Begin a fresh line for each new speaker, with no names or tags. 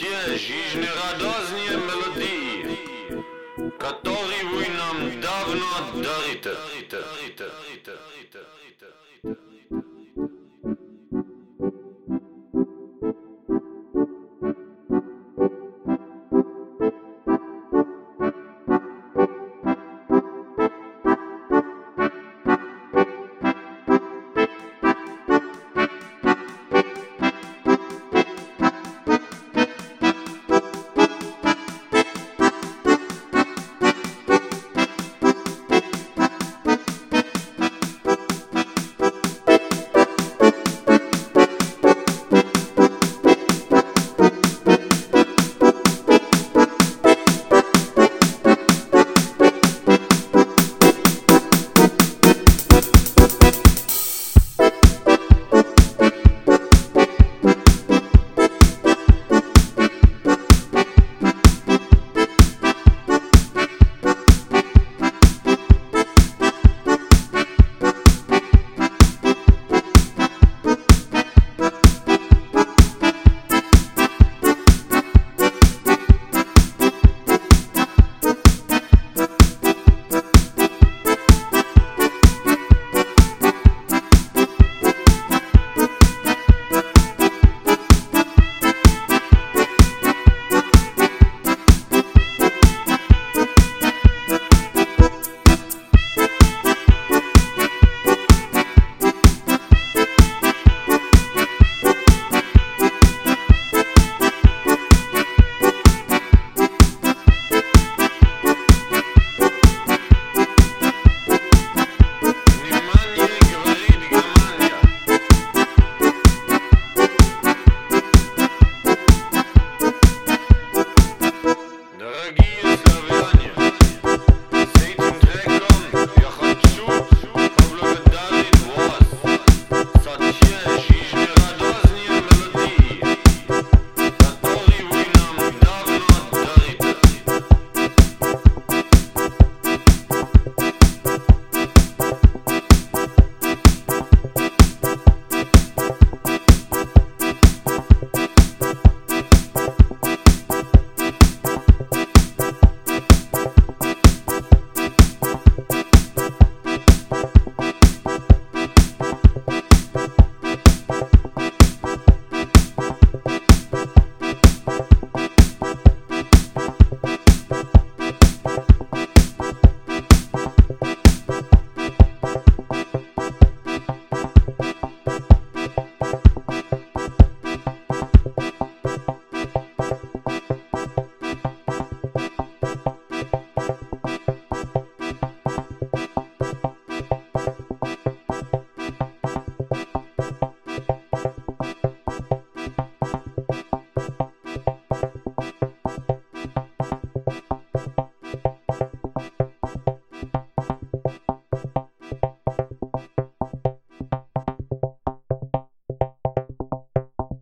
дарит жизнь Со